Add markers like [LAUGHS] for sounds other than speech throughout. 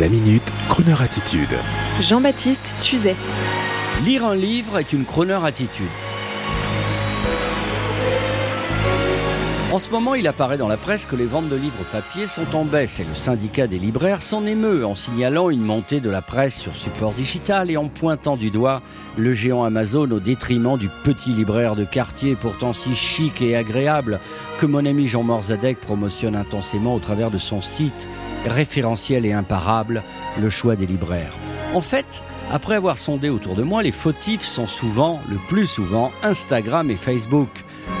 La minute, Kroneur attitude. Jean-Baptiste Tuzet. Lire un livre est une Kroneur attitude. En ce moment, il apparaît dans la presse que les ventes de livres papier sont en baisse et le syndicat des libraires s'en émeut en signalant une montée de la presse sur support digital et en pointant du doigt le géant Amazon au détriment du petit libraire de quartier pourtant si chic et agréable que mon ami Jean Morzadek promotionne intensément au travers de son site référentiel et imparable, le choix des libraires. En fait, après avoir sondé autour de moi, les fautifs sont souvent, le plus souvent, Instagram et Facebook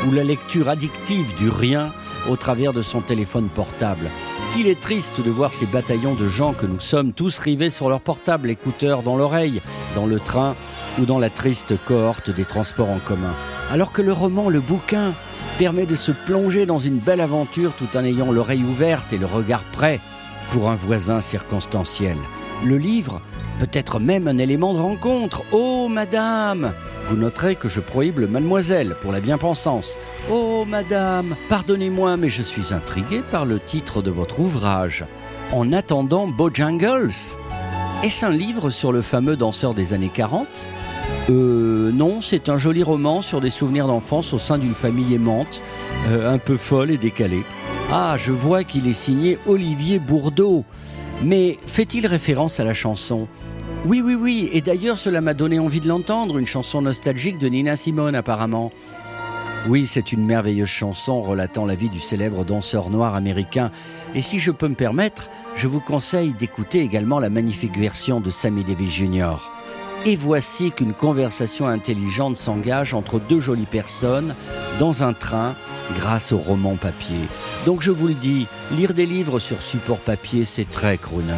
ou la lecture addictive du rien au travers de son téléphone portable. Qu'il est triste de voir ces bataillons de gens que nous sommes tous rivés sur leur portable, écouteurs dans l'oreille, dans le train ou dans la triste cohorte des transports en commun. Alors que le roman, le bouquin, permet de se plonger dans une belle aventure tout en ayant l'oreille ouverte et le regard prêt pour un voisin circonstanciel. Le livre peut être même un élément de rencontre. Oh, madame vous noterez que je prohibe le mademoiselle pour la bien-pensance. Oh, madame, pardonnez-moi, mais je suis intrigué par le titre de votre ouvrage. En attendant Bojangles Est-ce un livre sur le fameux danseur des années 40 Euh, non, c'est un joli roman sur des souvenirs d'enfance au sein d'une famille aimante, euh, un peu folle et décalée. Ah, je vois qu'il est signé Olivier Bourdeau. Mais fait-il référence à la chanson? Oui, oui, oui, et d'ailleurs cela m'a donné envie de l'entendre, une chanson nostalgique de Nina Simone apparemment. Oui, c'est une merveilleuse chanson relatant la vie du célèbre danseur noir américain. Et si je peux me permettre, je vous conseille d'écouter également la magnifique version de Sammy Davis Jr. Et voici qu'une conversation intelligente s'engage entre deux jolies personnes dans un train grâce au roman papier. Donc je vous le dis, lire des livres sur support papier, c'est très crooner.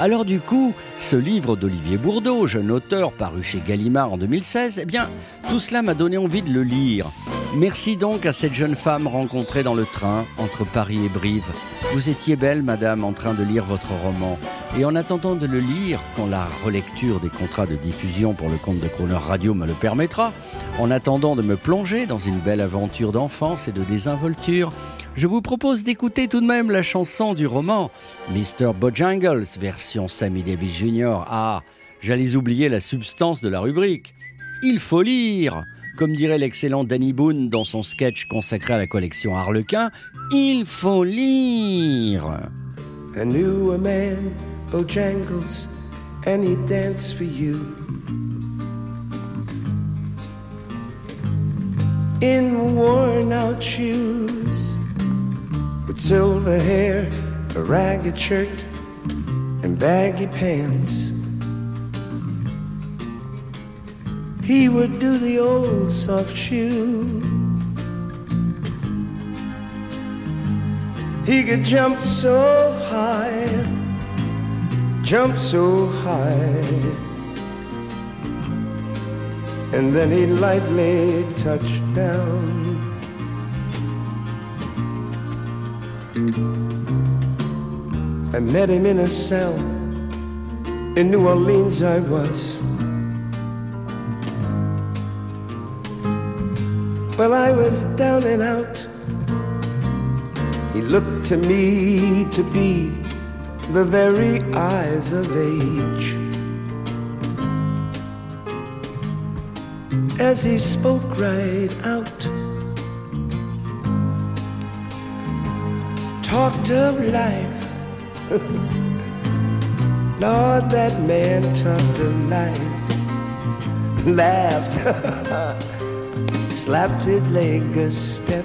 Alors du coup, ce livre d'Olivier Bourdeau, jeune auteur paru chez Gallimard en 2016, eh bien, tout cela m'a donné envie de le lire. Merci donc à cette jeune femme rencontrée dans le train entre Paris et Brive. Vous étiez belle, madame, en train de lire votre roman. Et en attendant de le lire, quand la relecture des contrats de diffusion pour le compte de Croner Radio me le permettra, en attendant de me plonger dans une belle aventure d'enfance et de désinvolture, je vous propose d'écouter tout de même la chanson du roman Mr. Bojangles, version Sammy Davis Jr. Ah, j'allais oublier la substance de la rubrique. Il faut lire Comme dirait l'excellent Danny Boone dans son sketch consacré à la collection Harlequin, il faut lire I knew a man, Bojangles, and he danced for you. In worn out shoes, with silver hair, a ragged shirt, and baggy pants. He would do the old soft shoe. He could jump so high, jump so high. And then he lightly touched down. I met him in a cell in New Orleans, I was. Well, I was down and out. He looked to me to be the very eyes of age. As he spoke right out, talked of life. [LAUGHS] Lord, that man talked of life. [LAUGHS] Laughed, [LAUGHS] slapped his leg a step.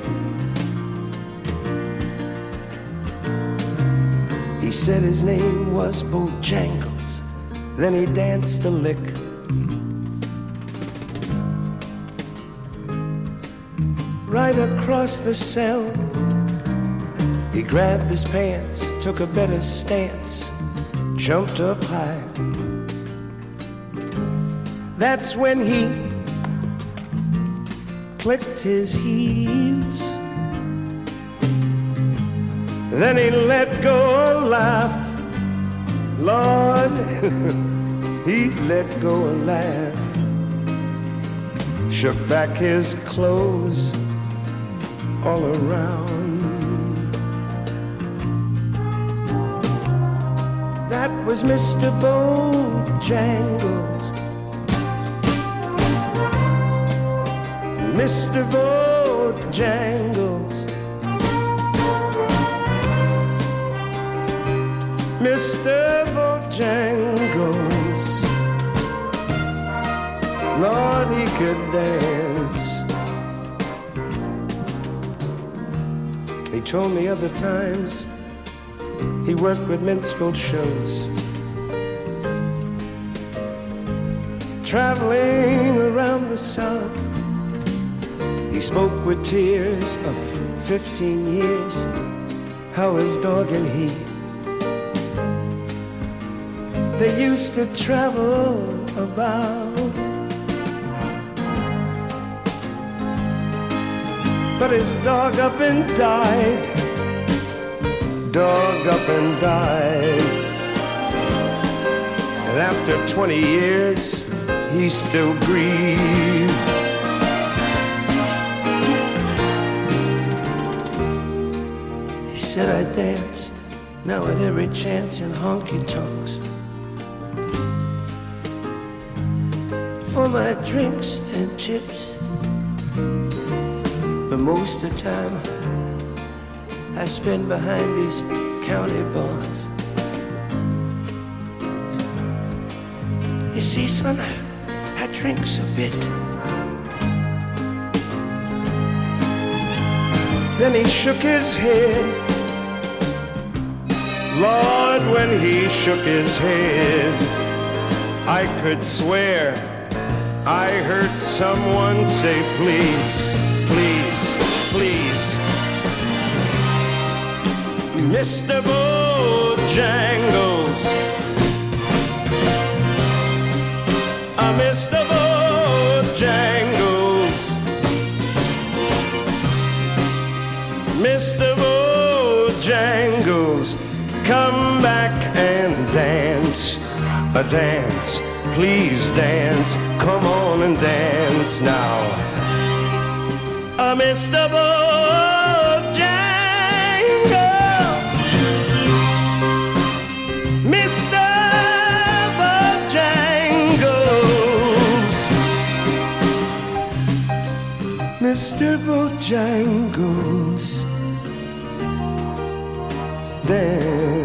He said his name was Bojangles. Then he danced a lick. Right across the cell, he grabbed his pants, took a better stance, jumped up high. That's when he clicked his heels. Then he let go a laugh. Lord, [LAUGHS] he let go a laugh. Shook back his clothes all around. That was Mr. Bojangles. Mr. Bojangles. Mr. Bojangles. Lord, he could dance. He told me other times he worked with minstrel shows. Traveling around the South, he spoke with tears of 15 years, how his dog and he they used to travel about. But his dog up and died. Dog up and died. And after 20 years, he still grieved. Said I dance now at every chance in honky tonks. For my drinks and chips. But most of the time, I spend behind these county bars. You see, son, I drinks a bit. Then he shook his head. Lord, when he shook his head, I could swear I heard someone say, please, please, please. Mr. Bojangles. A dance, please dance, come on and dance now. Uh, Mr. Bojangles, Mr. Bojangles, Mr. Bojangles dance.